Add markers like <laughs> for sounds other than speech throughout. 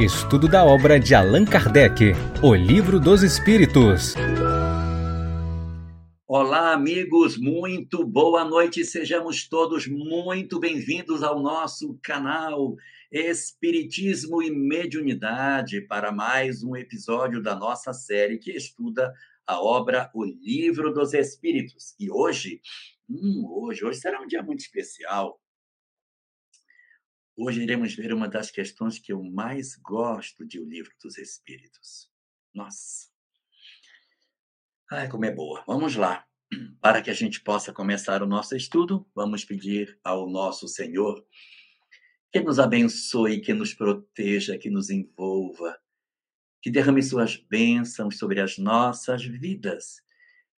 Estudo da obra de Allan Kardec, O Livro dos Espíritos. Olá, amigos, muito boa noite. Sejamos todos muito bem-vindos ao nosso canal Espiritismo e Mediunidade para mais um episódio da nossa série que estuda a obra O Livro dos Espíritos. E hoje, hum, hoje, hoje será um dia muito especial Hoje iremos ver uma das questões que eu mais gosto de O Livro dos Espíritos. Nossa! Ai, como é boa. Vamos lá. Para que a gente possa começar o nosso estudo, vamos pedir ao nosso Senhor que nos abençoe, que nos proteja, que nos envolva, que derrame suas bênçãos sobre as nossas vidas,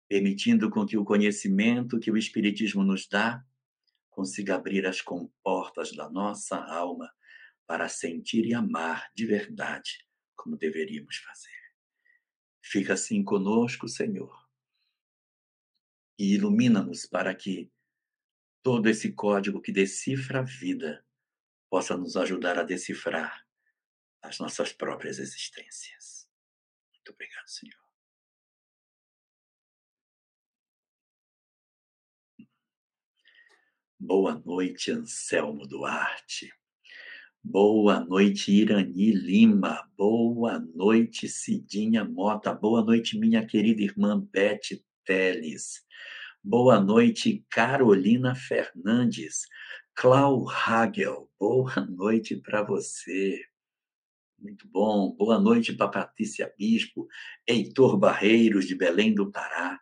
permitindo com que o conhecimento que o Espiritismo nos dá consiga abrir as comportas da nossa alma para sentir e amar de verdade como deveríamos fazer. Fica assim conosco, Senhor, e ilumina-nos para que todo esse código que decifra a vida possa nos ajudar a decifrar as nossas próprias existências. Muito obrigado, Senhor. Boa noite, Anselmo Duarte. Boa noite, Irani Lima. Boa noite, Cidinha Mota. Boa noite, minha querida irmã Beth Teles. Boa noite, Carolina Fernandes. Clau Hagel. Boa <laughs> noite para você. Muito bom. Boa noite para Patrícia Bispo, Heitor Barreiros, de Belém do Pará.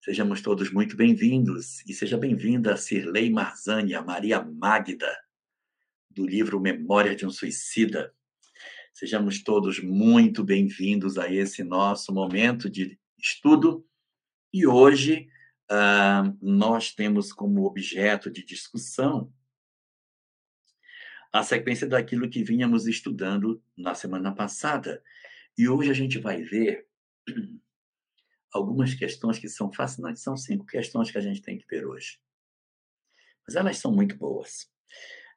Sejamos todos muito bem-vindos e seja bem-vinda a Cirlei Marzani, a Maria Magda, do livro Memória de um Suicida. Sejamos todos muito bem-vindos a esse nosso momento de estudo e hoje uh, nós temos como objeto de discussão a sequência daquilo que vínhamos estudando na semana passada. E hoje a gente vai ver algumas questões que são fascinantes. São cinco questões que a gente tem que ver hoje. Mas elas são muito boas.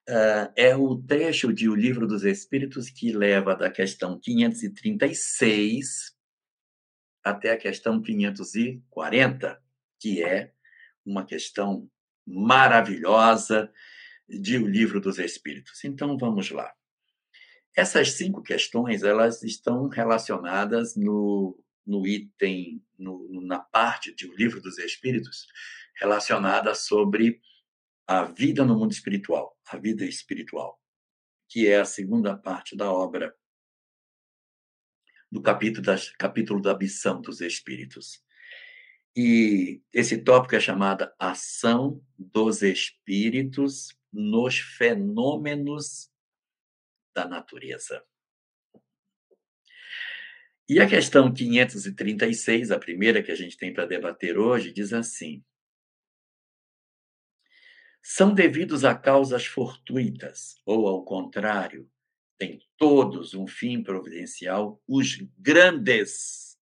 Uh, é o trecho de O Livro dos Espíritos que leva da questão 536 até a questão 540, que é uma questão maravilhosa de O Livro dos Espíritos. Então, vamos lá. Essas cinco questões elas estão relacionadas no no item, no, na parte do livro dos Espíritos, relacionada sobre a vida no mundo espiritual, a vida espiritual, que é a segunda parte da obra do capítulo, das, capítulo da missão dos Espíritos. E esse tópico é chamado Ação dos Espíritos nos Fenômenos da Natureza. E a questão 536, a primeira que a gente tem para debater hoje, diz assim: São devidos a causas fortuitas, ou ao contrário, têm todos um fim providencial, os grandes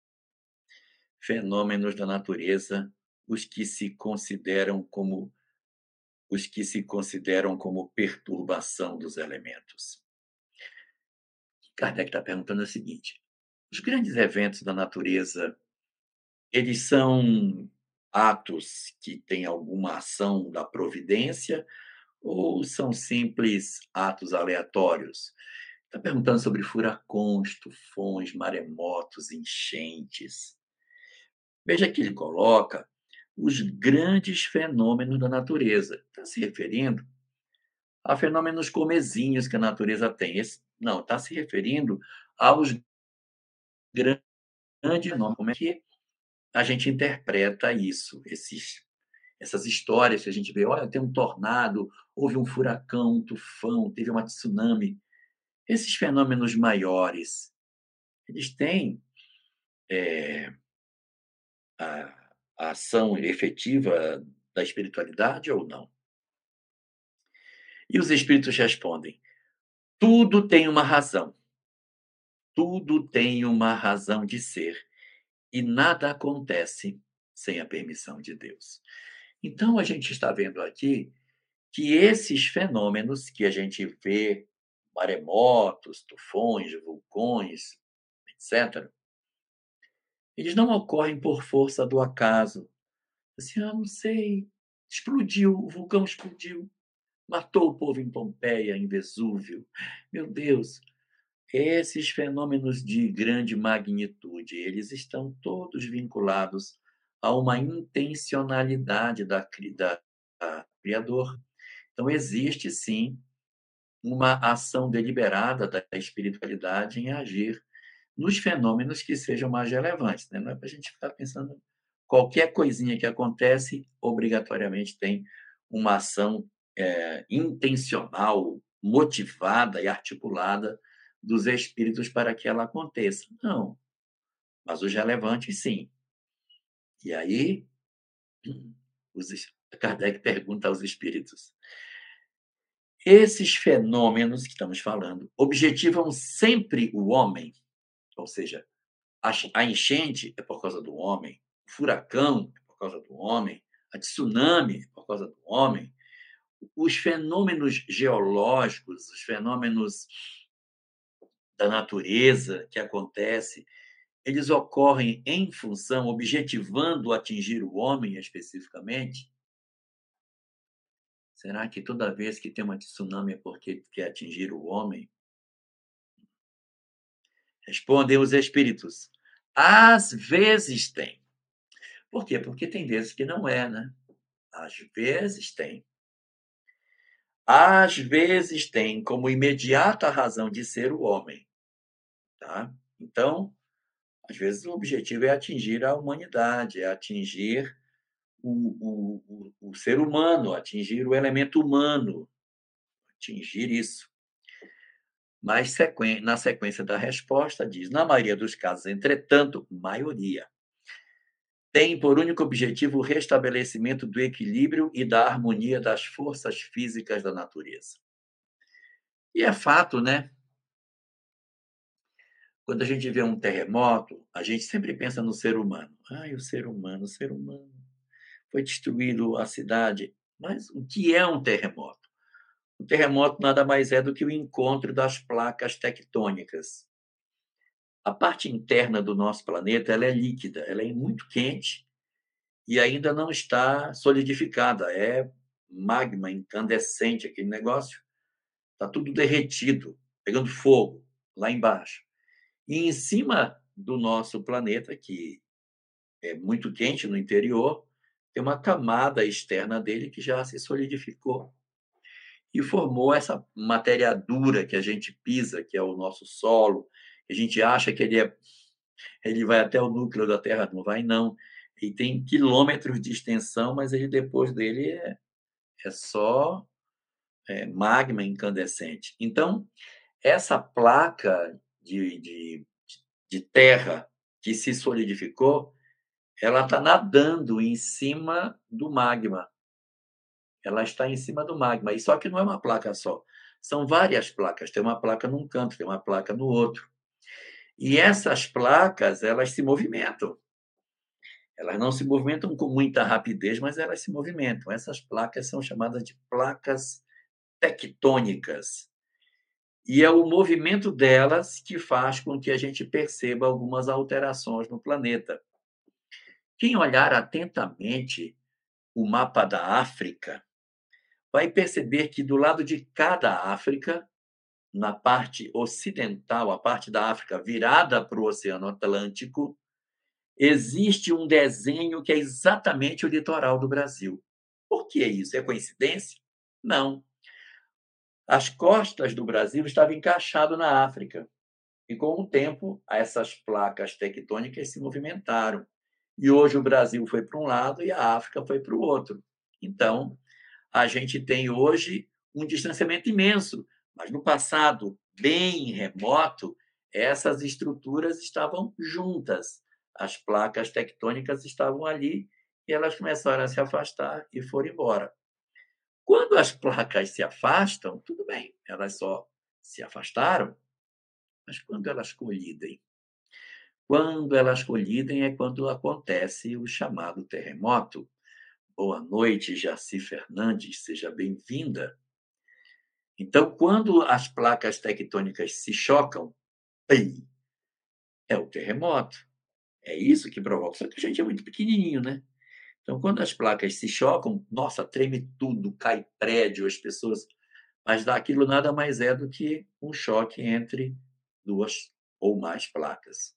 fenômenos da natureza, os que se consideram como os que se consideram como perturbação dos elementos. Kardec está perguntando o seguinte: os grandes eventos da natureza, eles são atos que têm alguma ação da providência ou são simples atos aleatórios? Está perguntando sobre furacões, tufões, maremotos, enchentes. Veja que ele coloca os grandes fenômenos da natureza. Está se referindo a fenômenos comezinhos que a natureza tem. Esse, não, está se referindo aos grande nome. Como é que a gente interpreta isso, esses, essas histórias que a gente vê? Olha, tem um tornado, houve um furacão, um tufão, teve uma tsunami. Esses fenômenos maiores, eles têm é, a, a ação efetiva da espiritualidade ou não? E os espíritos respondem: tudo tem uma razão. Tudo tem uma razão de ser e nada acontece sem a permissão de Deus. Então, a gente está vendo aqui que esses fenômenos que a gente vê maremotos, tufões, vulcões, etc., eles não ocorrem por força do acaso. Assim, ah, não sei, explodiu, o vulcão explodiu, matou o povo em Pompeia, em Vesúvio. Meu Deus, esses fenômenos de grande magnitude, eles estão todos vinculados a uma intencionalidade da, da, da Criador. Então, existe sim uma ação deliberada da espiritualidade em agir nos fenômenos que sejam mais relevantes. Né? Não é para a gente ficar pensando qualquer coisinha que acontece, obrigatoriamente tem uma ação é, intencional, motivada e articulada dos espíritos para que ela aconteça. Não. Mas os relevantes, sim. E aí, <clears throat> os, Kardec pergunta aos espíritos: esses fenômenos que estamos falando objetivam sempre o homem? Ou seja, a enchente é por causa do homem, o furacão é por causa do homem, a tsunami é por causa do homem, os fenômenos geológicos, os fenômenos da natureza que acontece, eles ocorrem em função, objetivando atingir o homem especificamente? Será que toda vez que tem uma tsunami é porque quer atingir o homem? Respondem os espíritos. Às vezes tem. Por quê? Porque tem vezes que não é, né? Às vezes tem. Às vezes tem como imediata razão de ser o homem. Tá? Então, às vezes o objetivo é atingir a humanidade, é atingir o, o, o, o ser humano, atingir o elemento humano, atingir isso. Mas na sequência da resposta diz: na maioria dos casos, entretanto, maioria, tem por único objetivo o restabelecimento do equilíbrio e da harmonia das forças físicas da natureza. E é fato, né? Quando a gente vê um terremoto, a gente sempre pensa no ser humano. Ai, o ser humano, o ser humano. Foi destruído a cidade. Mas o que é um terremoto? Um terremoto nada mais é do que o encontro das placas tectônicas. A parte interna do nosso planeta ela é líquida, ela é muito quente e ainda não está solidificada. É magma incandescente aquele negócio. Está tudo derretido, pegando fogo lá embaixo. E em cima do nosso planeta, que é muito quente no interior, tem uma camada externa dele que já se solidificou e formou essa matéria dura que a gente pisa, que é o nosso solo. A gente acha que ele é ele vai até o núcleo da Terra, não vai não. E tem quilômetros de extensão, mas ele depois dele é, é só é, magma incandescente. Então, essa placa de, de, de terra que se solidificou, ela está nadando em cima do magma. Ela está em cima do magma. E só que não é uma placa só. São várias placas. Tem uma placa num canto, tem uma placa no outro. E essas placas, elas se movimentam. Elas não se movimentam com muita rapidez, mas elas se movimentam. Essas placas são chamadas de placas tectônicas. E é o movimento delas que faz com que a gente perceba algumas alterações no planeta. Quem olhar atentamente o mapa da África vai perceber que do lado de cada África, na parte ocidental, a parte da África virada para o Oceano Atlântico, existe um desenho que é exatamente o litoral do Brasil. Por que isso? É coincidência? Não. As costas do Brasil estavam encaixadas na África. E com o tempo, essas placas tectônicas se movimentaram. E hoje o Brasil foi para um lado e a África foi para o outro. Então, a gente tem hoje um distanciamento imenso, mas no passado bem remoto, essas estruturas estavam juntas. As placas tectônicas estavam ali e elas começaram a se afastar e foram embora. Quando as placas se afastam, tudo bem, elas só se afastaram, mas quando elas colidem? Quando elas colidem é quando acontece o chamado terremoto. Boa noite, Jaci Fernandes, seja bem-vinda. Então, quando as placas tectônicas se chocam, é o terremoto. É isso que provoca. Só que a gente é muito pequenininho, né? Então, quando as placas se chocam, nossa, treme tudo, cai prédio, as pessoas. Mas daquilo nada mais é do que um choque entre duas ou mais placas.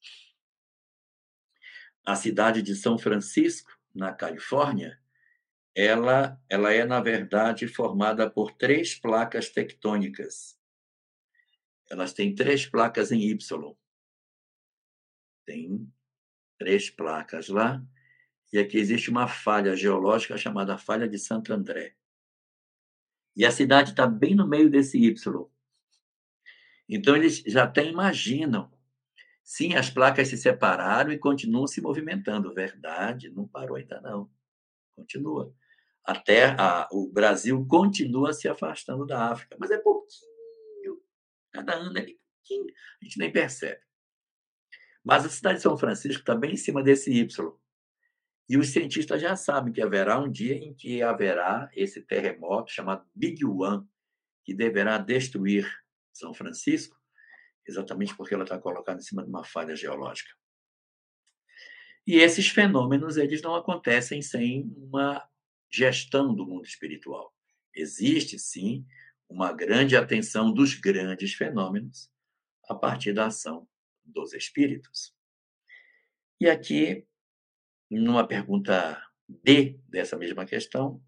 A cidade de São Francisco, na Califórnia, ela, ela é, na verdade, formada por três placas tectônicas. Elas têm três placas em Y. Tem três placas lá. E aqui existe uma falha geológica chamada Falha de Santo André. E a cidade está bem no meio desse Y. Então, eles já até imaginam. Sim, as placas se separaram e continuam se movimentando. Verdade, não parou ainda não. Continua. A terra, o Brasil continua se afastando da África, mas é pouquinho. Cada ano é pouquinho. A gente nem percebe. Mas a cidade de São Francisco está bem em cima desse Y. E os cientistas já sabem que haverá um dia em que haverá esse terremoto chamado Big One, que deverá destruir São Francisco, exatamente porque ela está colocada em cima de uma falha geológica. E esses fenômenos eles não acontecem sem uma gestão do mundo espiritual. Existe sim uma grande atenção dos grandes fenômenos a partir da ação dos espíritos. E aqui, numa pergunta D dessa mesma questão,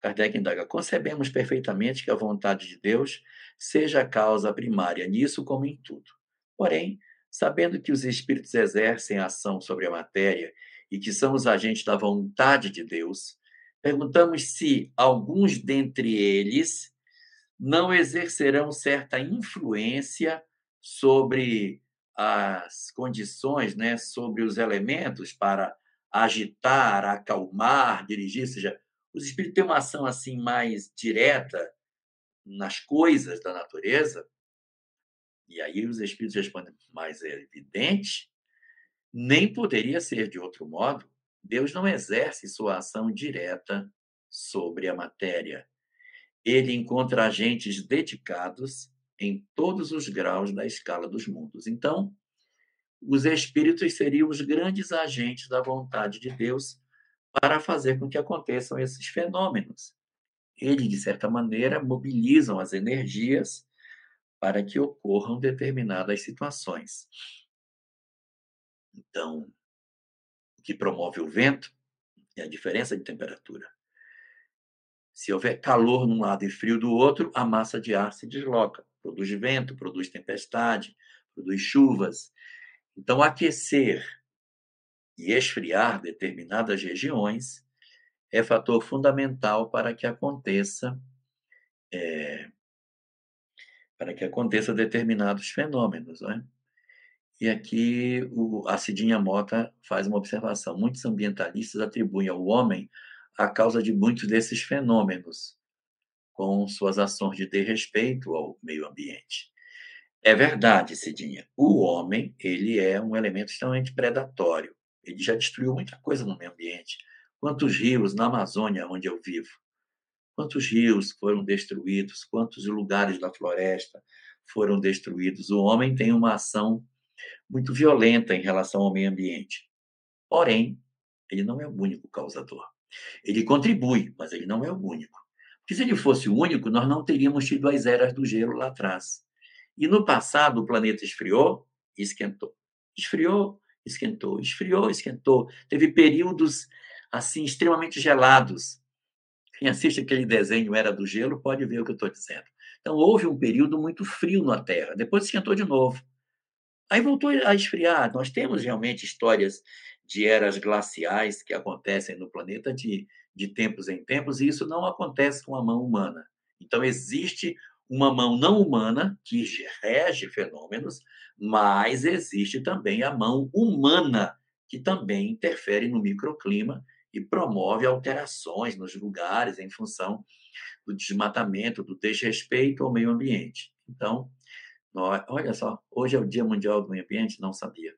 Kardec indaga: concebemos perfeitamente que a vontade de Deus seja a causa primária nisso como em tudo. Porém, sabendo que os espíritos exercem ação sobre a matéria e que são os agentes da vontade de Deus, perguntamos se alguns dentre eles não exercerão certa influência sobre as condições, né, sobre os elementos para agitar, acalmar, dirigir, ou seja, os espíritos têm uma ação assim mais direta nas coisas da natureza, e aí os espíritos respondem, mas é evidente, nem poderia ser de outro modo. Deus não exerce sua ação direta sobre a matéria. Ele encontra agentes dedicados em todos os graus da escala dos mundos. Então, os espíritos seriam os grandes agentes da vontade de Deus para fazer com que aconteçam esses fenômenos. Eles, de certa maneira, mobilizam as energias para que ocorram determinadas situações. Então, o que promove o vento é a diferença de temperatura. Se houver calor num lado e frio do outro, a massa de ar se desloca produz vento, produz tempestade, produz chuvas. Então, aquecer e esfriar determinadas regiões é fator fundamental para que aconteça é, para que aconteça determinados fenômenos, não é? E aqui o, a Cidinha Mota faz uma observação. Muitos ambientalistas atribuem ao homem a causa de muitos desses fenômenos, com suas ações de desrespeito ao meio ambiente. É verdade, Cidinha, o homem ele é um elemento extremamente predatório. Ele já destruiu muita coisa no meio ambiente. Quantos rios na Amazônia, onde eu vivo? Quantos rios foram destruídos? Quantos lugares da floresta foram destruídos? O homem tem uma ação muito violenta em relação ao meio ambiente. Porém, ele não é o único causador. Ele contribui, mas ele não é o único. Porque se ele fosse o único, nós não teríamos tido as eras do gelo lá atrás. E no passado, o planeta esfriou e esquentou. Esfriou, esquentou, esfriou, esquentou. Teve períodos assim extremamente gelados. Quem assiste aquele desenho Era do Gelo pode ver o que eu estou dizendo. Então, houve um período muito frio na Terra, depois esquentou de novo. Aí voltou a esfriar. Nós temos realmente histórias de eras glaciais que acontecem no planeta de de tempos em tempos, e isso não acontece com a mão humana. Então, existe uma mão não humana que rege fenômenos, mas existe também a mão humana, que também interfere no microclima e promove alterações nos lugares em função do desmatamento, do desrespeito ao meio ambiente. Então, nós, olha só, hoje é o Dia Mundial do Meio Ambiente, não sabia.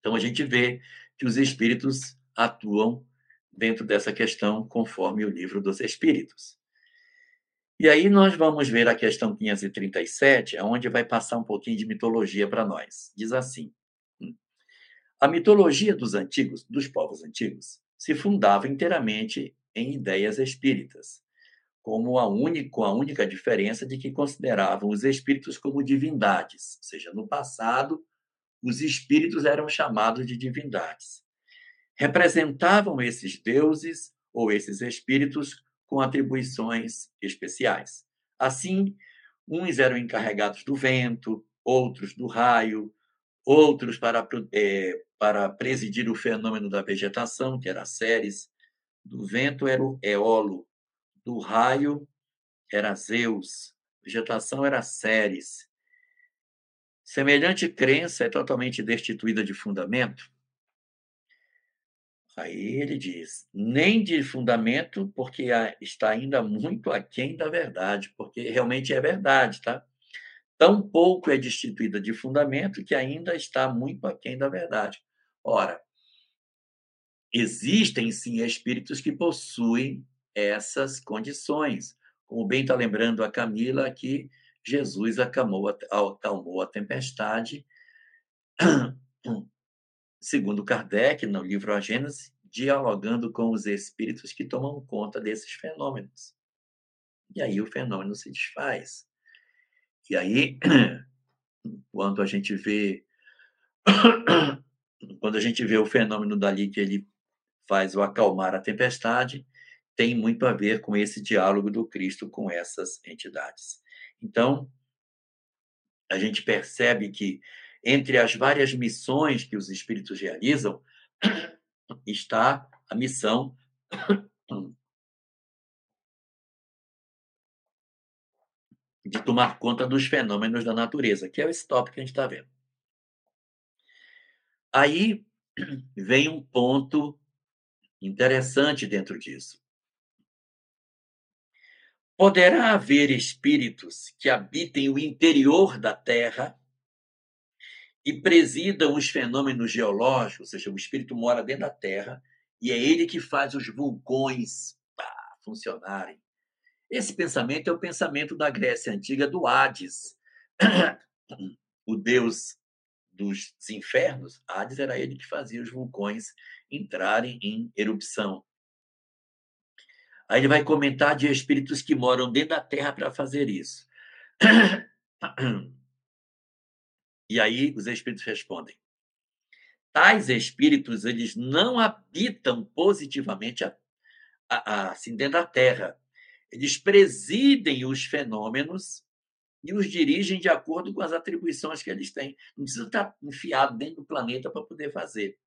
Então, a gente vê que os espíritos atuam dentro dessa questão, conforme o livro dos Espíritos. E aí nós vamos ver a questão 537, onde vai passar um pouquinho de mitologia para nós. Diz assim: A mitologia dos antigos, dos povos antigos, se fundava inteiramente em ideias espíritas, como a, único, a única diferença de que consideravam os espíritos como divindades, ou seja, no passado, os espíritos eram chamados de divindades. Representavam esses deuses ou esses espíritos com atribuições especiais. Assim, uns eram encarregados do vento, outros do raio, outros para, é, para presidir o fenômeno da vegetação, que era Ceres, do vento era o Eolo, do raio era Zeus, vegetação era Ceres. Semelhante crença é totalmente destituída de fundamento? Aí ele diz, nem de fundamento, porque está ainda muito aquém da verdade, porque realmente é verdade, tá? Tão pouco é destituída de fundamento que ainda está muito aquém da verdade. Ora, existem sim espíritos que possuem essas condições. Como bem está lembrando a Camila, que Jesus acalmou, acalmou a tempestade, <clears throat> segundo Kardec, no livro A Gênese, dialogando com os espíritos que tomam conta desses fenômenos. E aí o fenômeno se desfaz. E aí, <clears throat> quando a gente vê <clears throat> quando a gente vê o fenômeno dali que ele faz o acalmar a tempestade, tem muito a ver com esse diálogo do Cristo com essas entidades. Então, a gente percebe que entre as várias missões que os espíritos realizam <clears throat> está a missão <clears throat> de tomar conta dos fenômenos da natureza, que é esse tópico que a gente está vendo. Aí <clears throat> vem um ponto interessante dentro disso. Poderá haver espíritos que habitem o interior da Terra e presidam os fenômenos geológicos, ou seja, o espírito mora dentro da Terra e é ele que faz os vulcões pá, funcionarem. Esse pensamento é o pensamento da Grécia Antiga do Hades, <clears throat> o deus dos infernos. Hades era ele que fazia os vulcões entrarem em erupção. Aí ele vai comentar de espíritos que moram dentro da terra para fazer isso. <clears throat> E aí os espíritos respondem: tais espíritos eles não habitam positivamente a, a, a, assim dentro da terra. Eles presidem os fenômenos e os dirigem de acordo com as atribuições que eles têm. Não precisa estar enfiado dentro do planeta para poder fazer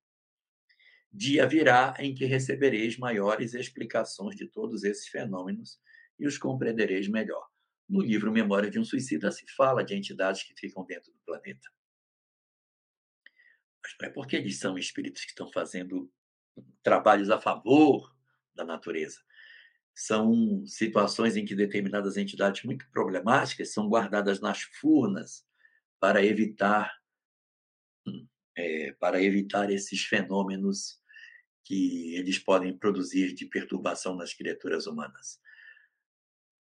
dia virá em que recebereis maiores explicações de todos esses fenômenos e os compreendereis melhor. No livro Memória de um Suicida se fala de entidades que ficam dentro do planeta. Mas não é porque eles são espíritos que estão fazendo trabalhos a favor da natureza. São situações em que determinadas entidades muito problemáticas são guardadas nas furnas para evitar é, para evitar esses fenômenos que eles podem produzir de perturbação nas criaturas humanas.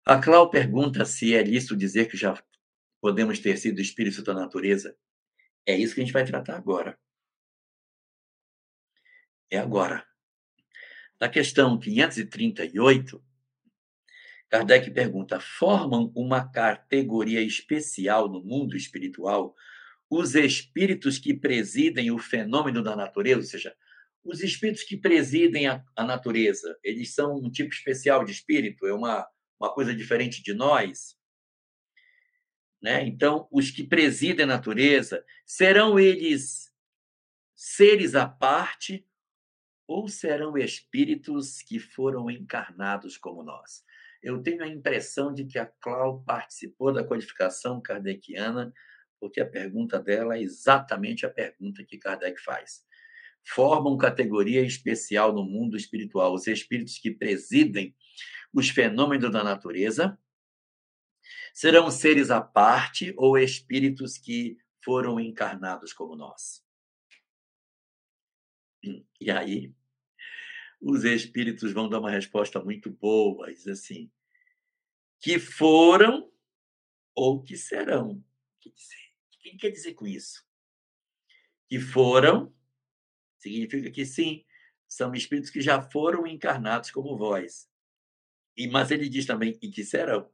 A Clau pergunta se é lícito dizer que já podemos ter sido espíritos da natureza. É isso que a gente vai tratar agora. É agora. Na questão 538, Kardec pergunta: formam uma categoria especial no mundo espiritual os espíritos que presidem o fenômeno da natureza, ou seja, os espíritos que presidem a, a natureza, eles são um tipo especial de espírito, é uma, uma coisa diferente de nós. Né? Então, os que presidem a natureza, serão eles seres à parte ou serão espíritos que foram encarnados como nós? Eu tenho a impressão de que a Clau participou da codificação kardeciana porque a pergunta dela é exatamente a pergunta que Kardec faz. Formam categoria especial no mundo espiritual os espíritos que presidem os fenômenos da natureza? Serão seres à parte ou espíritos que foram encarnados como nós? E aí, os espíritos vão dar uma resposta muito boa, diz assim: que foram ou que serão. O que quer dizer com isso? Que foram significa que sim, são espíritos que já foram encarnados como vós. E mas ele diz também e que serão,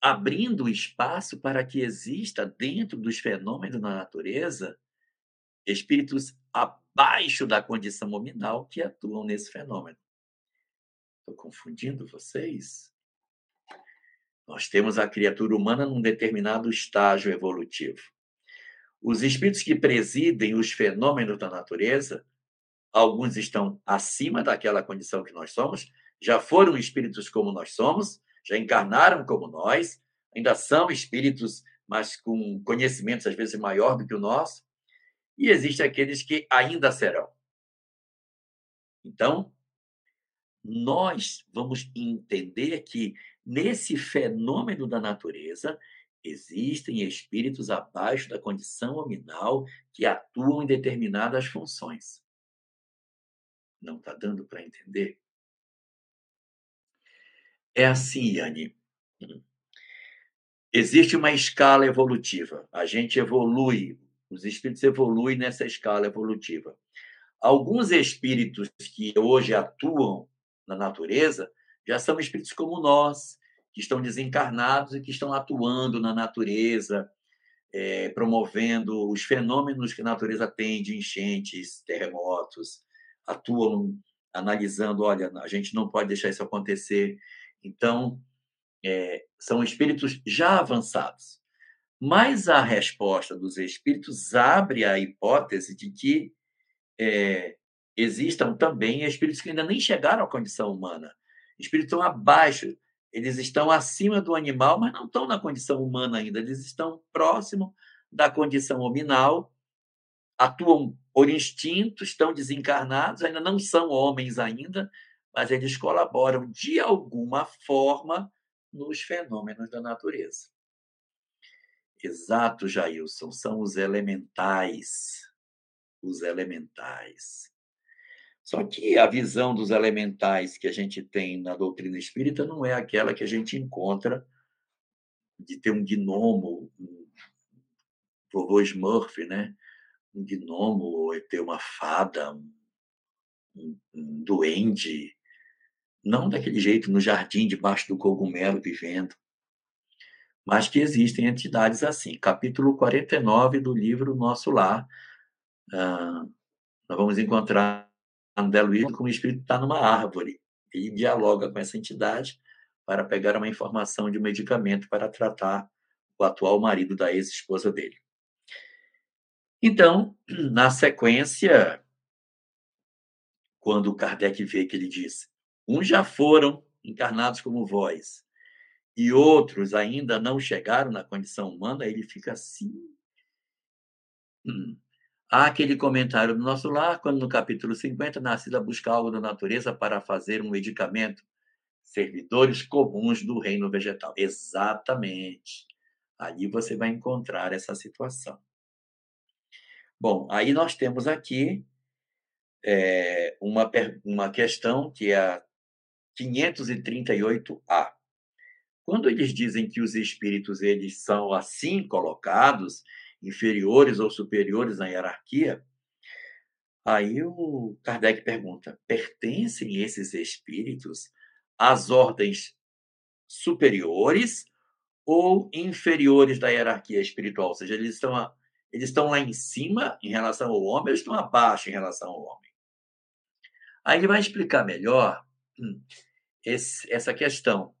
abrindo espaço para que exista dentro dos fenômenos da natureza espíritos abaixo da condição nominal que atuam nesse fenômeno. Estou confundindo vocês? Nós temos a criatura humana num determinado estágio evolutivo. Os espíritos que presidem os fenômenos da natureza, alguns estão acima daquela condição que nós somos, já foram espíritos como nós somos, já encarnaram como nós, ainda são espíritos, mas com conhecimentos às vezes maior do que o nosso, e existem aqueles que ainda serão. Então, nós vamos entender que nesse fenômeno da natureza existem espíritos abaixo da condição nominal que atuam em determinadas funções. Não está dando para entender? É assim, Yane. Existe uma escala evolutiva. A gente evolui, os espíritos evoluem nessa escala evolutiva. Alguns espíritos que hoje atuam na natureza já são espíritos como nós, que estão desencarnados e que estão atuando na natureza, é, promovendo os fenômenos que a natureza tem de enchentes, terremotos, atuam analisando, olha, a gente não pode deixar isso acontecer. Então, é, são espíritos já avançados. Mas a resposta dos espíritos abre a hipótese de que é, existam também espíritos que ainda nem chegaram à condição humana. Espíritos estão abaixo, eles estão acima do animal, mas não estão na condição humana ainda, eles estão próximo da condição hominal, atuam por instinto, estão desencarnados, ainda não são homens ainda, mas eles colaboram de alguma forma nos fenômenos da natureza. Exato, Jailson, são os elementais. Os elementais. Só que a visão dos elementais que a gente tem na doutrina espírita não é aquela que a gente encontra de ter um gnomo, um vovô Smurf, né? Um gnomo, ou ter uma fada, um, um duende. Não daquele jeito, no jardim, debaixo do cogumelo, vivendo. Mas que existem entidades assim. Capítulo 49 do livro Nosso Lar. Ah, nós vamos encontrar André Luiz como o espírito está numa árvore e dialoga com essa entidade para pegar uma informação de um medicamento para tratar o atual marido da ex-esposa dele. Então, na sequência, quando Kardec vê que ele diz: uns já foram encarnados como vós, e outros ainda não chegaram na condição humana, ele fica assim. Hum, Há aquele comentário do nosso lar, quando no capítulo 50, Nascida busca algo da natureza para fazer um medicamento. Servidores comuns do reino vegetal. Exatamente. Ali você vai encontrar essa situação. Bom, aí nós temos aqui é, uma, uma questão que é a 538A. Quando eles dizem que os espíritos eles são assim colocados, inferiores ou superiores na hierarquia, aí o Kardec pergunta: pertencem esses espíritos às ordens superiores ou inferiores da hierarquia espiritual? Ou seja, eles estão, eles estão lá em cima em relação ao homem, ou estão abaixo em relação ao homem? Aí ele vai explicar melhor esse, essa questão.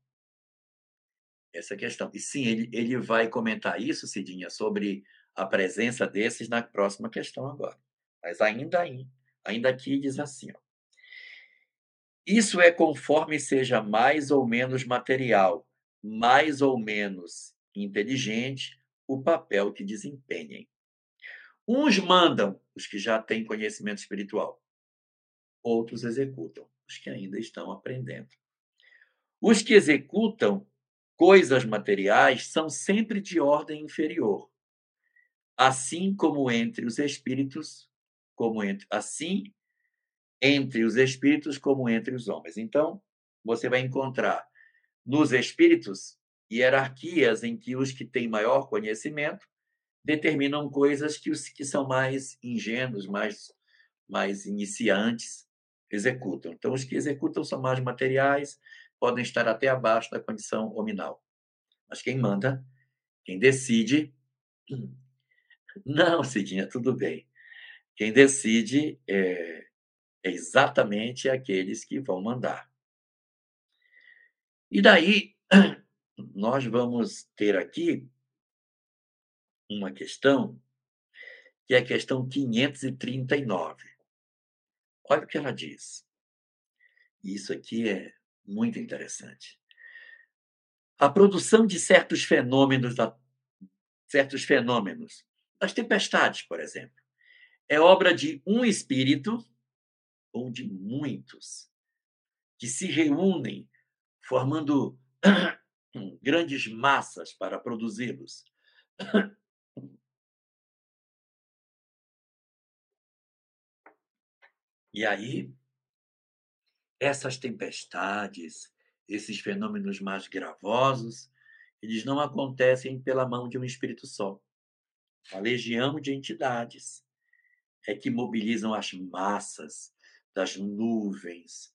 Essa questão. E sim, ele, ele vai comentar isso, Cidinha, sobre a presença desses na próxima questão agora. Mas ainda aí, ainda aqui diz assim, ó. Isso é conforme seja mais ou menos material, mais ou menos inteligente o papel que desempenhem. Uns mandam, os que já têm conhecimento espiritual. Outros executam, os que ainda estão aprendendo. Os que executam coisas materiais são sempre de ordem inferior assim como entre os espíritos, como entre assim entre os espíritos como entre os homens. Então, você vai encontrar nos espíritos hierarquias em que os que têm maior conhecimento determinam coisas que os que são mais ingênuos, mais, mais iniciantes, executam. Então, os que executam são mais materiais, podem estar até abaixo da condição hominal. Mas quem manda, quem decide. Não, Cidinha, tudo bem. Quem decide é, é exatamente aqueles que vão mandar. E daí, nós vamos ter aqui uma questão, que é a questão 539. Olha o que ela diz. Isso aqui é muito interessante. A produção de certos fenômenos, certos fenômenos, as tempestades, por exemplo, é obra de um espírito ou de muitos que se reúnem formando <coughs> grandes massas para produzi-los. <coughs> E aí, essas tempestades, esses fenômenos mais gravosos, eles não acontecem pela mão de um espírito só. A legião de entidades é que mobilizam as massas das nuvens,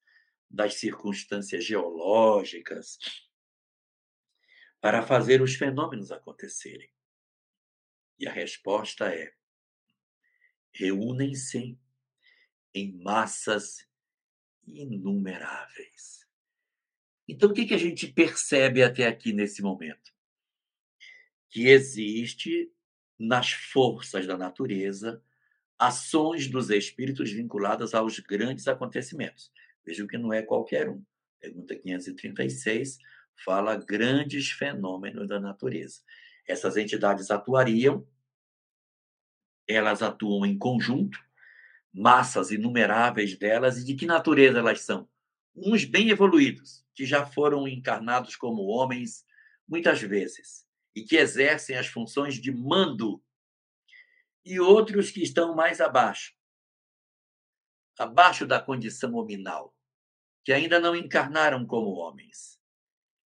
das circunstâncias geológicas, para fazer os fenômenos acontecerem. E a resposta é: reúnem-se em massas inumeráveis. Então, o que, que a gente percebe até aqui nesse momento? Que existe nas forças da natureza ações dos espíritos vinculadas aos grandes acontecimentos. Vejam que não é qualquer um. Pergunta 536 fala grandes fenômenos da natureza. Essas entidades atuariam, elas atuam em conjunto, massas inumeráveis delas, e de que natureza elas são? Uns bem evoluídos, que já foram encarnados como homens muitas vezes, e que exercem as funções de mando, e outros que estão mais abaixo, abaixo da condição hominal, que ainda não encarnaram como homens,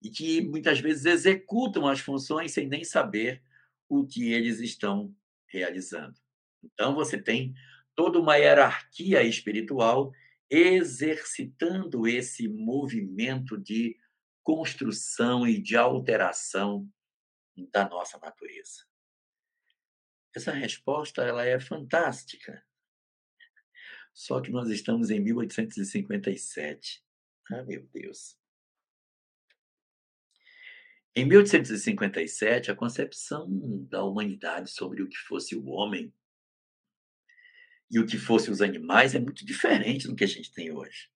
e que muitas vezes executam as funções sem nem saber o que eles estão realizando. Então, você tem toda uma hierarquia espiritual exercitando esse movimento de construção e de alteração da nossa natureza. Essa resposta ela é fantástica. Só que nós estamos em 1857. Ah, meu Deus. Em 1857, a concepção da humanidade sobre o que fosse o homem e o que fosse os animais é muito diferente do que a gente tem hoje.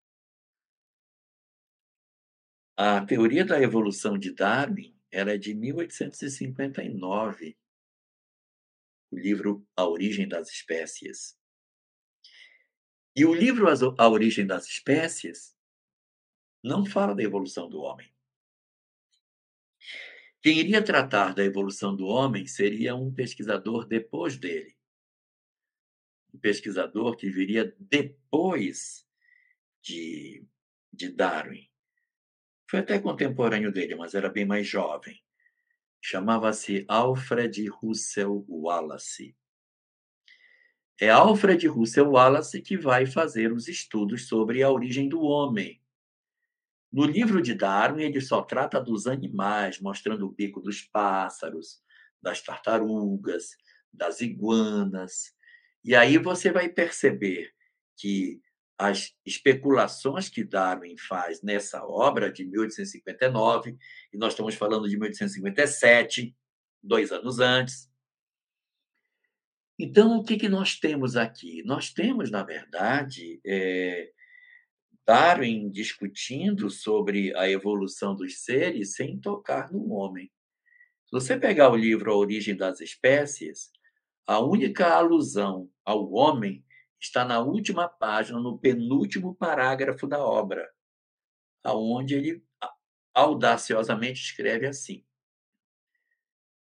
A teoria da evolução de Darwin é de 1859, o livro A Origem das Espécies. E o livro A Origem das Espécies não fala da evolução do homem. Quem iria tratar da evolução do homem seria um pesquisador depois dele, pesquisador que viria depois de, de Darwin. Foi até contemporâneo dele, mas era bem mais jovem. Chamava-se Alfred Russel Wallace. É Alfred Russel Wallace que vai fazer os estudos sobre a origem do homem. No livro de Darwin, ele só trata dos animais, mostrando o bico dos pássaros, das tartarugas, das iguanas, e aí você vai perceber que as especulações que Darwin faz nessa obra de 1859, e nós estamos falando de 1857, dois anos antes. Então, o que, que nós temos aqui? Nós temos, na verdade, é, Darwin discutindo sobre a evolução dos seres sem tocar no homem. Se você pegar o livro A Origem das Espécies, a única alusão ao homem está na última página, no penúltimo parágrafo da obra, aonde ele audaciosamente escreve assim: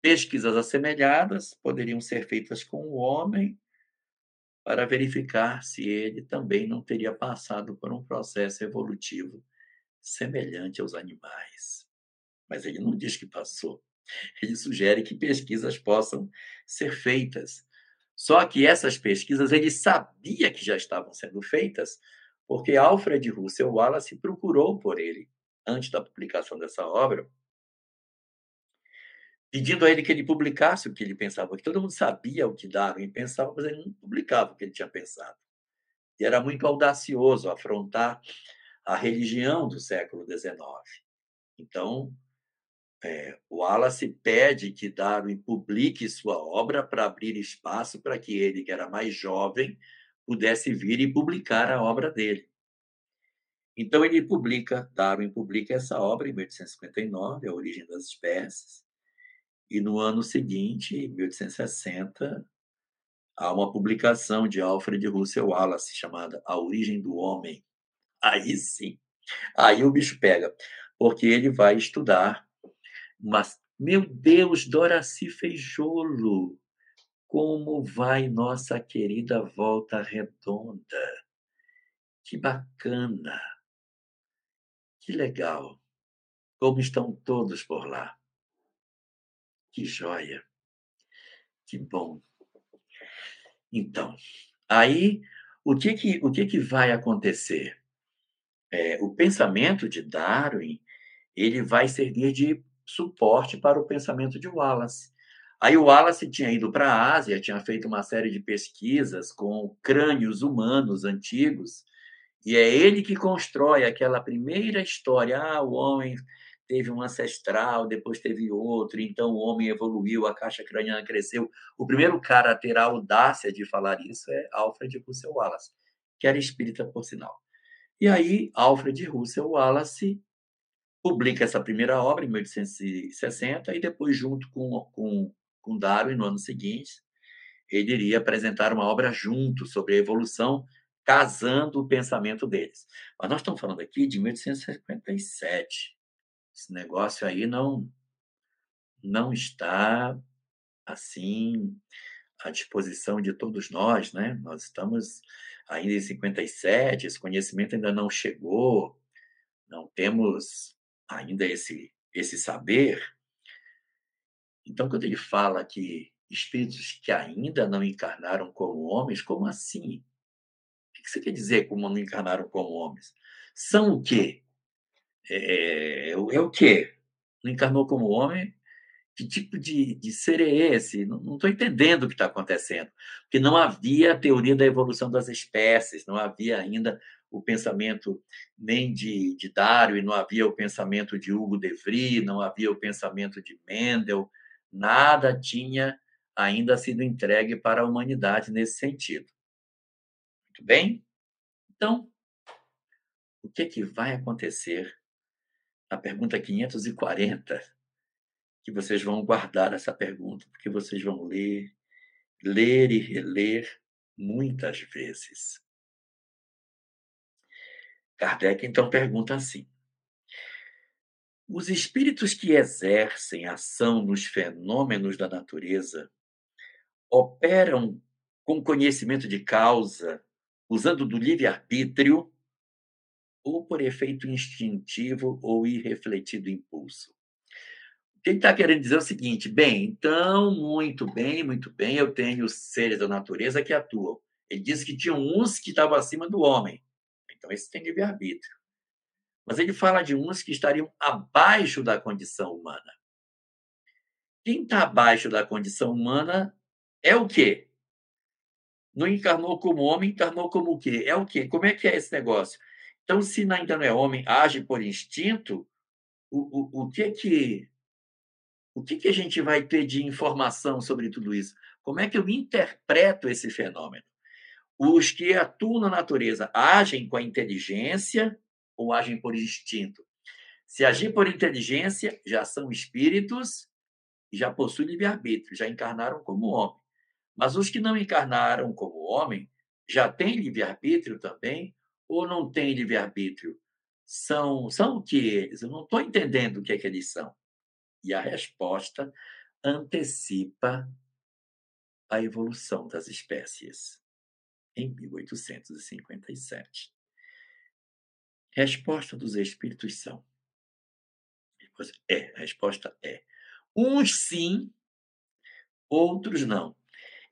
Pesquisas assemelhadas poderiam ser feitas com o homem para verificar se ele também não teria passado por um processo evolutivo semelhante aos animais. mas ele não diz que passou. Ele sugere que pesquisas possam ser feitas. Só que essas pesquisas ele sabia que já estavam sendo feitas, porque Alfred Russel Wallace procurou por ele antes da publicação dessa obra, pedindo a ele que ele publicasse o que ele pensava, porque todo mundo sabia o que Darwin pensava, mas ele não publicava o que ele tinha pensado. E era muito audacioso afrontar a religião do século XIX. Então, é, Wallace pede que Darwin publique sua obra para abrir espaço para que ele, que era mais jovem, pudesse vir e publicar a obra dele. Então ele publica, Darwin publica essa obra em 1859, A Origem das Espécies, e no ano seguinte, em 1860, há uma publicação de Alfred Russel Wallace chamada A Origem do Homem. Aí sim, aí o bicho pega, porque ele vai estudar, mas meu Deus, Doraci Feijolo, como vai nossa querida Volta Redonda? Que bacana! Que legal! Como estão todos por lá? Que joia! Que bom! Então, aí o que que, o que, que vai acontecer? É, o pensamento de Darwin ele vai servir de suporte para o pensamento de Wallace. Aí o Wallace tinha ido para a Ásia, tinha feito uma série de pesquisas com crânios humanos antigos e é ele que constrói aquela primeira história. Ah, o homem teve um ancestral, depois teve outro, então o homem evoluiu, a caixa craniana cresceu. O primeiro cara a ter a audácia de falar isso é Alfred Russel Wallace, que era espírita por sinal. E aí, Alfred Russel Wallace publica essa primeira obra em 1860 e depois, junto com, com, com Darwin, no ano seguinte, ele iria apresentar uma obra junto sobre a evolução casando o pensamento deles. Mas nós estamos falando aqui de 1857. Esse negócio aí não não está assim à disposição de todos nós, né? Nós estamos ainda em 57, esse conhecimento ainda não chegou, não temos ainda esse esse saber. Então, quando ele fala que espíritos que ainda não encarnaram como homens, como assim? que você quer dizer como não encarnaram como homens? São o quê? É, é, é o quê? Não encarnou como homem? Que tipo de, de ser é esse? Não estou entendendo o que está acontecendo. Porque não havia teoria da evolução das espécies, não havia ainda o pensamento nem de, de Darwin, não havia o pensamento de Hugo de Vries, não havia o pensamento de Mendel, nada tinha ainda sido entregue para a humanidade nesse sentido. Muito bem? Então, o que, que vai acontecer na pergunta 540? Que vocês vão guardar essa pergunta, porque vocês vão ler, ler e reler muitas vezes. Kardec então pergunta assim: os espíritos que exercem ação nos fenômenos da natureza operam com conhecimento de causa usando do livre-arbítrio ou por efeito instintivo ou irrefletido impulso. O que ele está querendo dizer é o seguinte: bem, então, muito bem, muito bem, eu tenho seres da natureza que atuam. Ele disse que tinha uns que estavam acima do homem. Então, esse tem livre-arbítrio. Mas ele fala de uns que estariam abaixo da condição humana. Quem está abaixo da condição humana é o quê? Não encarnou como homem, encarnou como o quê? É o quê? Como é que é esse negócio? Então, se ainda não é homem, age por instinto, o, o, o que que o que, que a gente vai ter de informação sobre tudo isso? Como é que eu interpreto esse fenômeno? Os que atuam na natureza agem com a inteligência ou agem por instinto? Se agir por inteligência, já são espíritos e já possuem livre-arbítrio, já encarnaram como homem. Mas os que não encarnaram como homem já têm livre-arbítrio também ou não têm livre-arbítrio? São, são o que eles? Eu não estou entendendo o que é que eles são. E a resposta antecipa a evolução das espécies em 1857. Resposta dos espíritos são: é. A resposta é. Uns sim, outros não.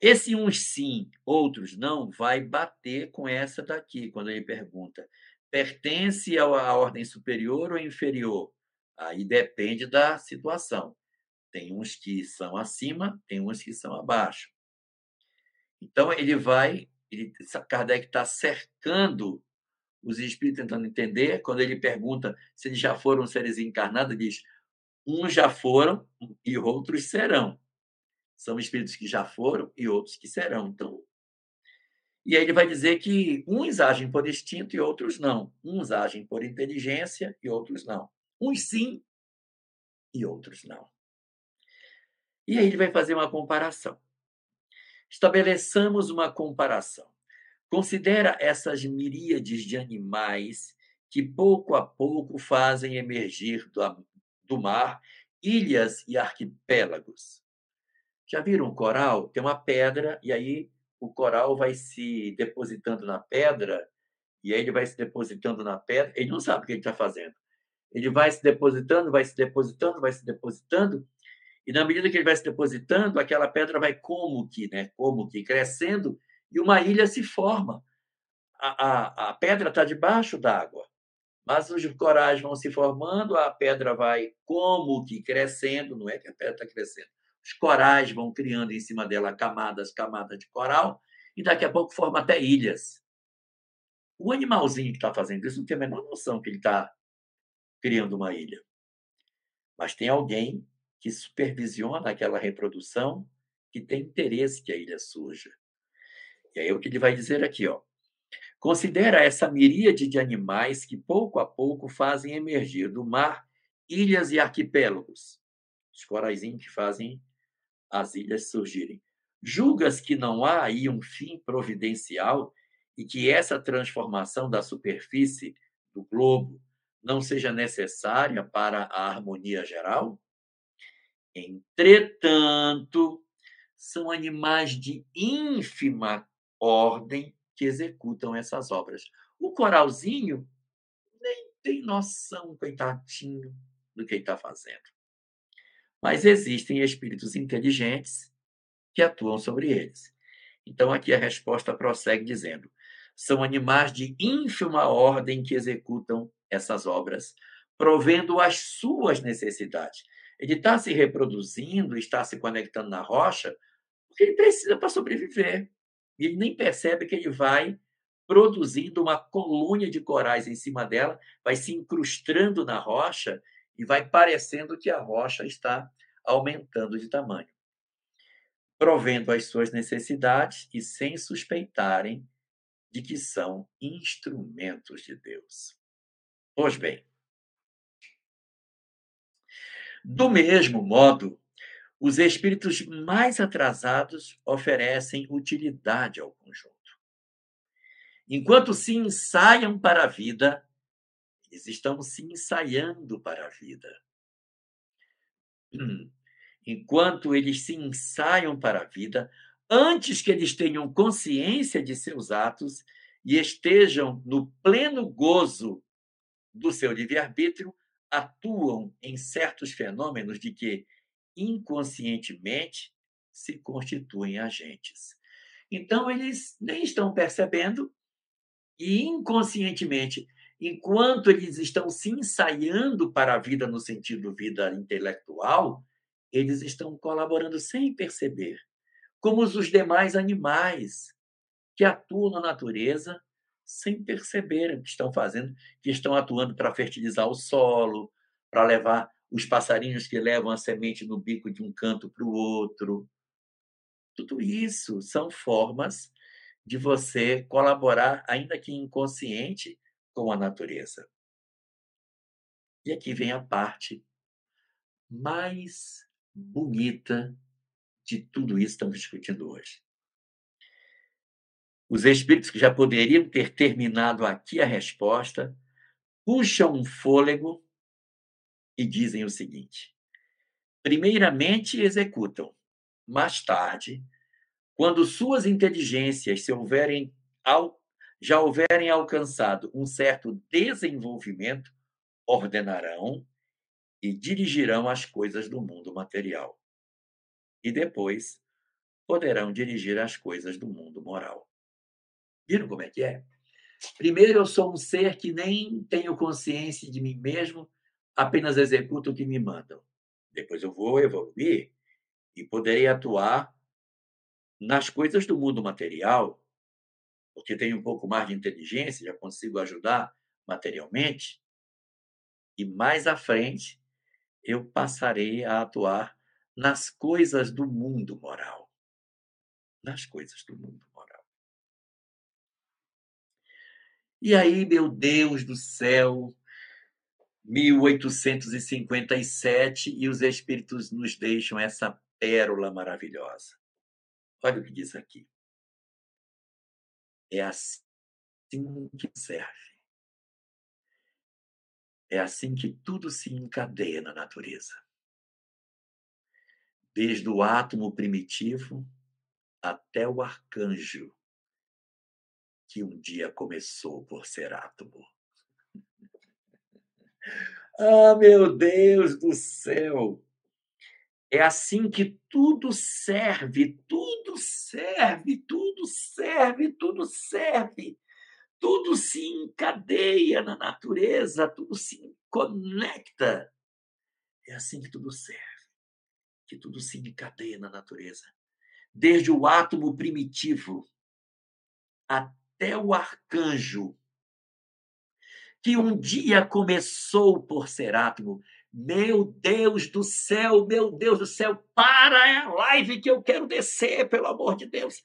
Esse uns sim, outros não, vai bater com essa daqui, quando ele pergunta: pertence à ordem superior ou inferior? Aí depende da situação. Tem uns que são acima, tem uns que são abaixo. Então, ele vai, ele, Kardec está cercando os espíritos tentando entender. Quando ele pergunta se eles já foram seres encarnados, ele diz: uns já foram e outros serão. São espíritos que já foram e outros que serão. Então, e aí ele vai dizer que uns agem por instinto e outros não. Uns agem por inteligência e outros não. Uns sim e outros não. E aí ele vai fazer uma comparação. Estabeleçamos uma comparação. Considera essas miríades de animais que pouco a pouco fazem emergir do, do mar ilhas e arquipélagos. Já viram um coral? Tem uma pedra, e aí o coral vai se depositando na pedra, e aí ele vai se depositando na pedra, ele não sabe o que ele está fazendo. Ele vai se depositando, vai se depositando, vai se depositando, e na medida que ele vai se depositando, aquela pedra vai como que, né? Como que crescendo, e uma ilha se forma. A, a, a pedra está debaixo d'água, mas os corais vão se formando, a pedra vai como que crescendo, não é que a pedra está crescendo, os corais vão criando em cima dela camadas, camadas de coral, e daqui a pouco forma até ilhas. O animalzinho que está fazendo isso não tem a menor noção que ele está criando uma ilha. Mas tem alguém que supervisiona aquela reprodução que tem interesse que a ilha surja. E aí é o que ele vai dizer aqui, ó. Considera essa miríade de animais que pouco a pouco fazem emergir do mar ilhas e arquipélagos. Os coraizinhos que fazem as ilhas surgirem. Julgas que não há aí um fim providencial e que essa transformação da superfície do globo não seja necessária para a harmonia geral? Entretanto, são animais de ínfima ordem que executam essas obras. O coralzinho nem tem noção, coitadinho, do que está fazendo. Mas existem espíritos inteligentes que atuam sobre eles. Então, aqui a resposta prossegue dizendo: são animais de ínfima ordem que executam essas obras, provendo as suas necessidades. Ele está se reproduzindo, está se conectando na rocha, porque ele precisa para sobreviver. E ele nem percebe que ele vai produzindo uma colônia de corais em cima dela, vai se incrustando na rocha e vai parecendo que a rocha está aumentando de tamanho, provendo as suas necessidades e sem suspeitarem de que são instrumentos de Deus. Pois bem, do mesmo modo, os espíritos mais atrasados oferecem utilidade ao conjunto. Enquanto se ensaiam para a vida, eles estão se ensaiando para a vida. Enquanto eles se ensaiam para a vida, antes que eles tenham consciência de seus atos e estejam no pleno gozo do seu livre-arbítrio, atuam em certos fenômenos de que inconscientemente se constituem agentes. Então, eles nem estão percebendo e inconscientemente enquanto eles estão se ensaiando para a vida no sentido vida intelectual, eles estão colaborando sem perceber, como os demais animais que atuam na natureza sem perceber o que estão fazendo, que estão atuando para fertilizar o solo, para levar os passarinhos que levam a semente no bico de um canto para o outro. Tudo isso são formas de você colaborar, ainda que inconsciente, com a natureza. E aqui vem a parte mais bonita de tudo isso que estamos discutindo hoje. Os espíritos que já poderiam ter terminado aqui a resposta puxam um fôlego e dizem o seguinte: primeiramente executam, mais tarde, quando suas inteligências se houverem já houverem alcançado um certo desenvolvimento, ordenarão e dirigirão as coisas do mundo material. E depois poderão dirigir as coisas do mundo moral. Viram como é que é? Primeiro, eu sou um ser que nem tenho consciência de mim mesmo, apenas executo o que me mandam. Depois eu vou evoluir e poderei atuar nas coisas do mundo material, porque tenho um pouco mais de inteligência, já consigo ajudar materialmente. E mais à frente, eu passarei a atuar nas coisas do mundo moral. Nas coisas do mundo E aí, meu Deus do céu, 1857, e os Espíritos nos deixam essa pérola maravilhosa. Olha o que diz aqui. É assim que serve. É assim que tudo se encadeia na natureza. Desde o átomo primitivo até o arcanjo, que um dia começou por ser átomo. <laughs> Ah, meu Deus do céu! É assim que tudo serve, tudo serve, tudo serve, tudo serve. Tudo se encadeia na natureza, tudo se conecta. É assim que tudo serve, que tudo se encadeia na natureza. Desde o átomo primitivo até o arcanjo, que um dia começou por ser átomo. Meu Deus do céu, meu Deus do céu, para a live que eu quero descer, pelo amor de Deus.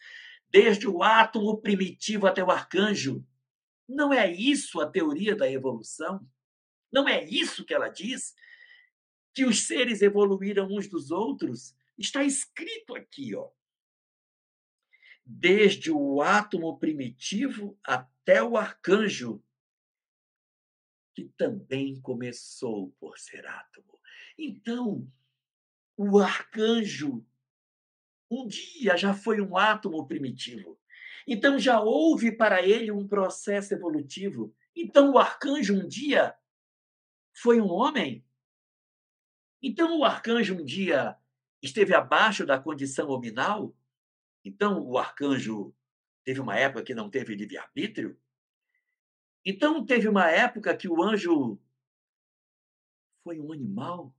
Desde o átomo primitivo até o arcanjo. Não é isso a teoria da evolução? Não é isso que ela diz? Que os seres evoluíram uns dos outros? Está escrito aqui, ó. Desde o átomo primitivo até o arcanjo, que também começou por ser átomo. Então, o arcanjo um dia já foi um átomo primitivo. Então já houve para ele um processo evolutivo. Então o arcanjo um dia foi um homem. Então o arcanjo um dia esteve abaixo da condição hominal. Então o arcanjo teve uma época que não teve livre-arbítrio. Então, teve uma época que o anjo foi um animal.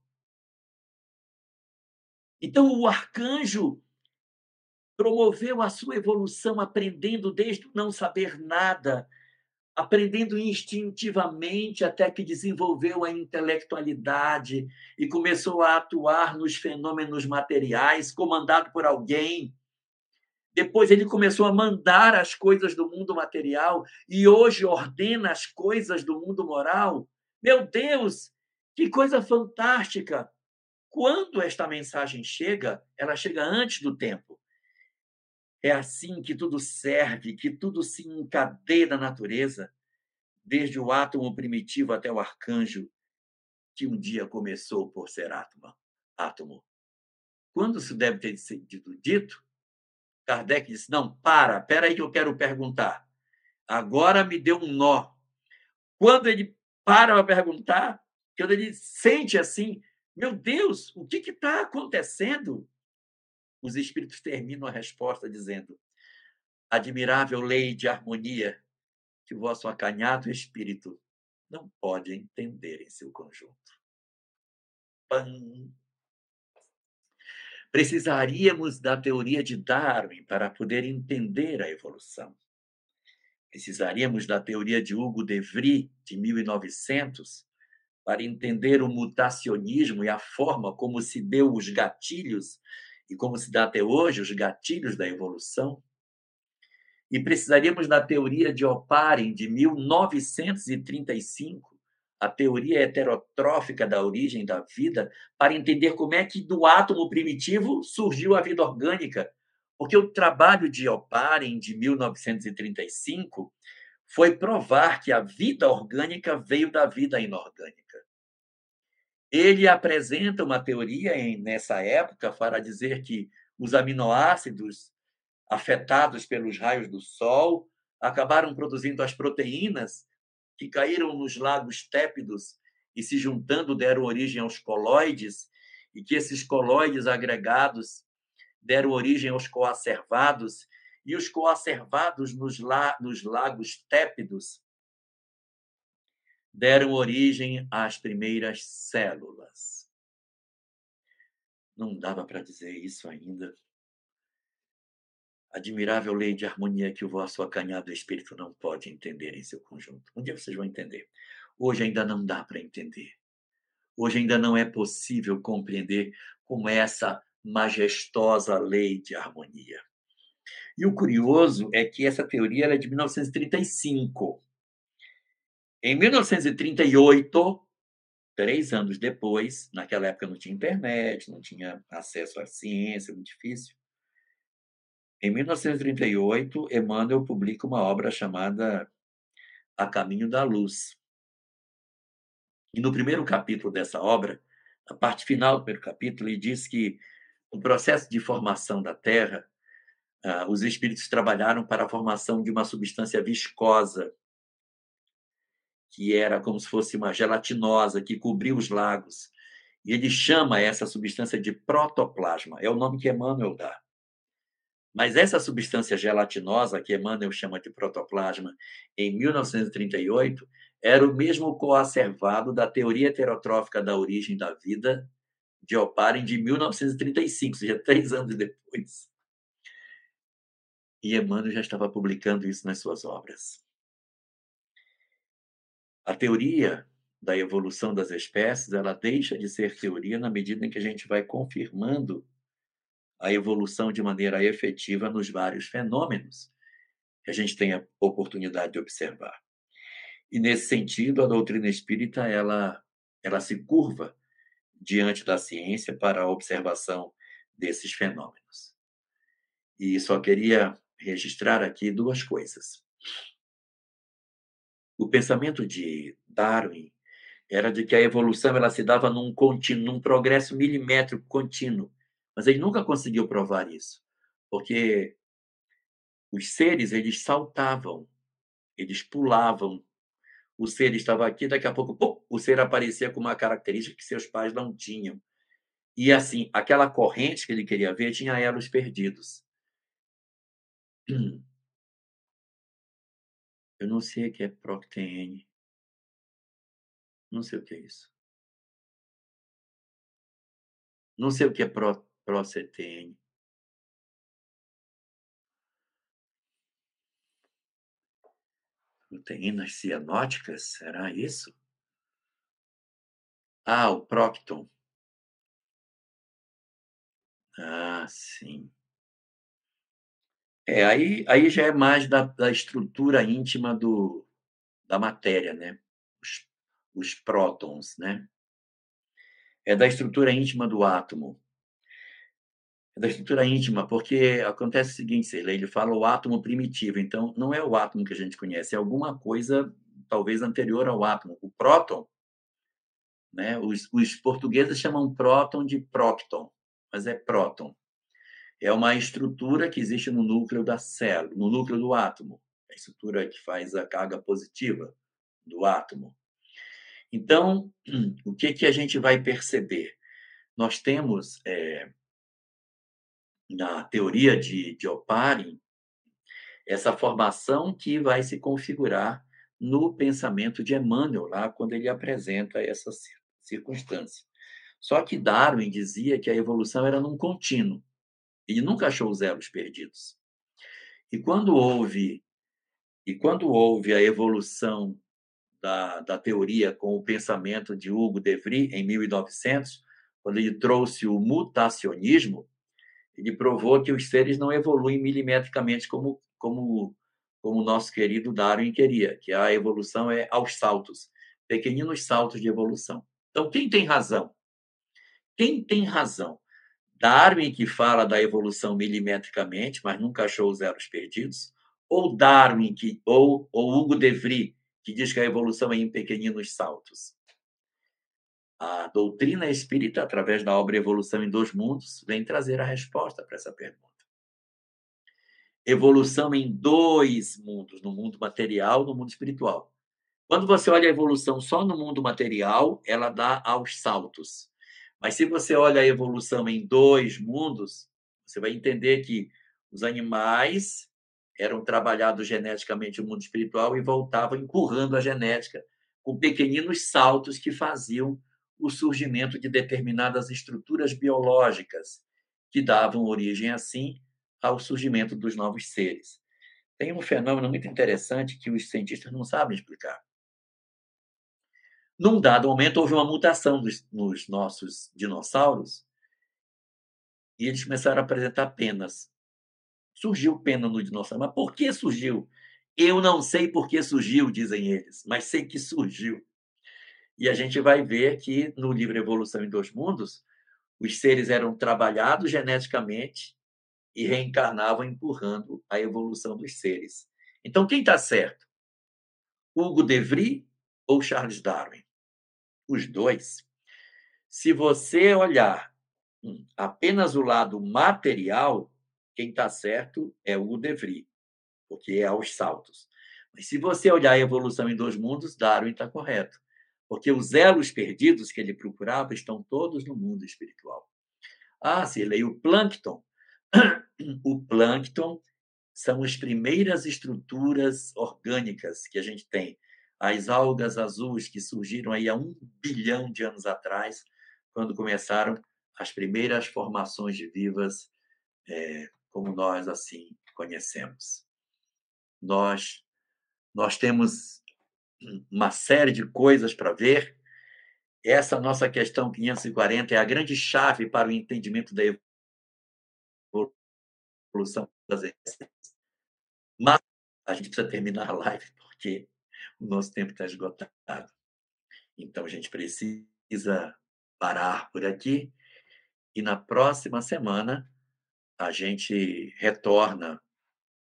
Então, o arcanjo promoveu a sua evolução aprendendo desde não saber nada, aprendendo instintivamente até que desenvolveu a intelectualidade e começou a atuar nos fenômenos materiais, comandado por alguém depois ele começou a mandar as coisas do mundo material e hoje ordena as coisas do mundo moral. Meu Deus, que coisa fantástica! Quando esta mensagem chega, ela chega antes do tempo. É assim que tudo serve, que tudo se encadeia na natureza, desde o átomo primitivo até o arcanjo, que um dia começou por ser átomo. átomo. Quando isso deve ter sido dito? Kardec disse: Não, para, para aí que eu quero perguntar. Agora me deu um nó. Quando ele para para perguntar, quando ele sente assim, meu Deus, o que está acontecendo? Os espíritos terminam a resposta dizendo: Admirável lei de harmonia que o vosso acanhado espírito não pode entender em seu conjunto. Pam, Precisaríamos da teoria de Darwin para poder entender a evolução. Precisaríamos da teoria de Hugo de Vries, de 1900, para entender o mutacionismo e a forma como se deu os gatilhos e como se dá até hoje os gatilhos da evolução. E precisaríamos da teoria de Oparin, de 1935, a teoria heterotrófica da origem da vida para entender como é que do átomo primitivo surgiu a vida orgânica. Porque o trabalho de Oparin, de 1935, foi provar que a vida orgânica veio da vida inorgânica. Ele apresenta uma teoria nessa época para dizer que os aminoácidos afetados pelos raios do Sol acabaram produzindo as proteínas que caíram nos lagos tépidos e se juntando deram origem aos coloides, e que esses coloides agregados deram origem aos coacervados, e os coacervados nos, la, nos lagos tépidos deram origem às primeiras células. Não dava para dizer isso ainda. Admirável lei de harmonia que o vosso acanhado espírito não pode entender em seu conjunto. Um dia vocês vão entender. Hoje ainda não dá para entender. Hoje ainda não é possível compreender como é essa majestosa lei de harmonia. E o curioso é que essa teoria é de 1935. Em 1938, três anos depois, naquela época não tinha internet, não tinha acesso à ciência, muito difícil. Em 1938, Emmanuel publica uma obra chamada A Caminho da Luz. E no primeiro capítulo dessa obra, a parte final do primeiro capítulo, ele diz que no processo de formação da Terra, ah, os espíritos trabalharam para a formação de uma substância viscosa, que era como se fosse uma gelatinosa que cobria os lagos. E ele chama essa substância de protoplasma, é o nome que Emmanuel dá. Mas essa substância gelatinosa, que Emmanuel chama de protoplasma, em 1938, era o mesmo coacervado da teoria heterotrófica da origem da vida de Oparin de 1935, ou seja, três anos depois. E Emmanuel já estava publicando isso nas suas obras. A teoria da evolução das espécies, ela deixa de ser teoria na medida em que a gente vai confirmando a evolução de maneira efetiva nos vários fenômenos que a gente tem a oportunidade de observar. E nesse sentido, a doutrina espírita ela ela se curva diante da ciência para a observação desses fenômenos. E só queria registrar aqui duas coisas. O pensamento de Darwin era de que a evolução ela se dava num contínuo, num progresso milimétrico contínuo. Mas ele nunca conseguiu provar isso, porque os seres eles saltavam, eles pulavam. O ser estava aqui, daqui a pouco pum, o ser aparecia com uma característica que seus pais não tinham. E assim, aquela corrente que ele queria ver tinha elos perdidos. <clears throat> Eu não sei o que é PROCTN. Não sei o que é isso. Não sei o que é pro, ProCTN. Proteínas cianóticas, será isso? Ah, o Procton. Ah, sim. É, aí, aí já é mais da, da estrutura íntima do, da matéria, né? Os, os prótons, né? É da estrutura íntima do átomo da estrutura íntima, porque acontece o seguinte, Cirlei, ele fala o átomo primitivo, então não é o átomo que a gente conhece, é alguma coisa talvez anterior ao átomo. O próton, né, os, os portugueses chamam próton de próton, mas é próton. É uma estrutura que existe no núcleo da célula, no núcleo do átomo, a estrutura que faz a carga positiva do átomo. Então, <clears throat> o que, que a gente vai perceber? Nós temos é, na teoria de, de Oparin, essa formação que vai se configurar no pensamento de Emmanuel, lá quando ele apresenta essa circunstância. Só que Darwin dizia que a evolução era num contínuo. Ele nunca achou os elos perdidos. E quando houve e quando houve a evolução da, da teoria com o pensamento de Hugo de Vries em 1900, quando ele trouxe o mutacionismo, ele provou que os seres não evoluem milimetricamente como como como o nosso querido Darwin queria, que a evolução é aos saltos, pequeninos saltos de evolução. Então, quem tem razão? Quem tem razão? Darwin, que fala da evolução milimetricamente, mas nunca achou os elos perdidos, ou Darwin, que, ou, ou Hugo de Vries, que diz que a evolução é em pequeninos saltos? A doutrina espírita, através da obra Evolução em Dois Mundos, vem trazer a resposta para essa pergunta. Evolução em dois mundos, no mundo material no mundo espiritual. Quando você olha a evolução só no mundo material, ela dá aos saltos. Mas se você olha a evolução em dois mundos, você vai entender que os animais eram trabalhados geneticamente no mundo espiritual e voltavam empurrando a genética com pequeninos saltos que faziam o surgimento de determinadas estruturas biológicas que davam origem assim ao surgimento dos novos seres. Tem um fenômeno muito interessante que os cientistas não sabem explicar. Num dado momento, houve uma mutação nos, nos nossos dinossauros e eles começaram a apresentar penas. Surgiu pena no dinossauro. Mas por que surgiu? Eu não sei por que surgiu, dizem eles, mas sei que surgiu. E a gente vai ver que no livro Evolução em Dois Mundos, os seres eram trabalhados geneticamente e reencarnavam empurrando a evolução dos seres. Então, quem está certo? Hugo De Vries ou Charles Darwin? Os dois. Se você olhar hum, apenas o lado material, quem está certo é o De Vries, porque é aos saltos. Mas se você olhar a evolução em dois mundos, Darwin está correto. Porque os elos perdidos que ele procurava estão todos no mundo espiritual. Ah, se leia o plâncton. <clears throat> O plâncton são as primeiras estruturas orgânicas que a gente tem. As algas azuis que surgiram aí há um bilhão de anos atrás, quando começaram as primeiras formações vivas, é, como nós assim conhecemos. Nós, nós temos uma série de coisas para ver. Essa nossa questão 540 é a grande chave para o entendimento da evolução das essências. Mas a gente precisa terminar a live porque o nosso tempo está esgotado. Então a gente precisa parar por aqui e na próxima semana a gente retorna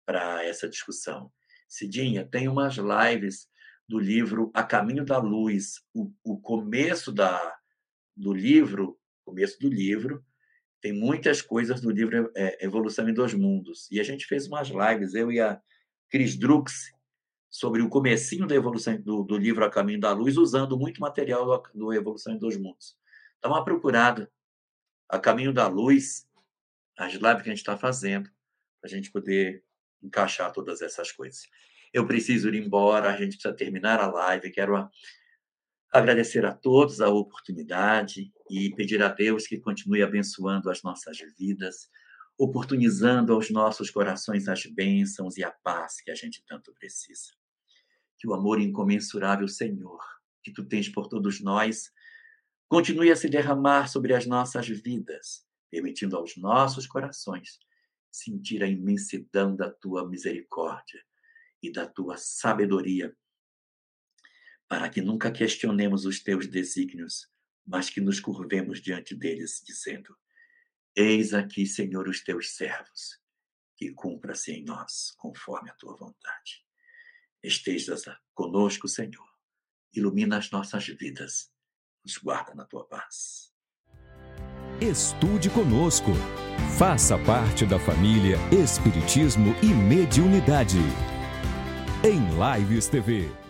para essa discussão. Cidinha, tem umas lives do livro A Caminho da Luz. O, o começo da, do livro, começo do livro, tem muitas coisas do livro é, Evolução em Dois Mundos. E a gente fez umas lives, eu e a Cris Drux, sobre o comecinho da evolução do, do livro A Caminho da Luz, usando muito material do, do Evolução em Dois Mundos. Dá uma procurada. A Caminho da Luz, as lives que a gente está fazendo, para a gente poder encaixar todas essas coisas. Eu preciso ir embora, a gente precisa terminar a live. Quero agradecer a todos a oportunidade e pedir a Deus que continue abençoando as nossas vidas, oportunizando aos nossos corações as bênçãos e a paz que a gente tanto precisa. Que o amor incomensurável, Senhor, que tu tens por todos nós, continue a se derramar sobre as nossas vidas, permitindo aos nossos corações sentir a imensidão da tua misericórdia e da tua sabedoria, para que nunca questionemos os teus desígnios, mas que nos curvemos diante deles, dizendo: Eis aqui, Senhor, os teus servos, que cumpra-se em nós conforme a tua vontade. Estejas conosco, Senhor, ilumina as nossas vidas, nos guarda na tua paz. Estude conosco. Faça parte da família Espiritismo e Mediunidade em Lives TV.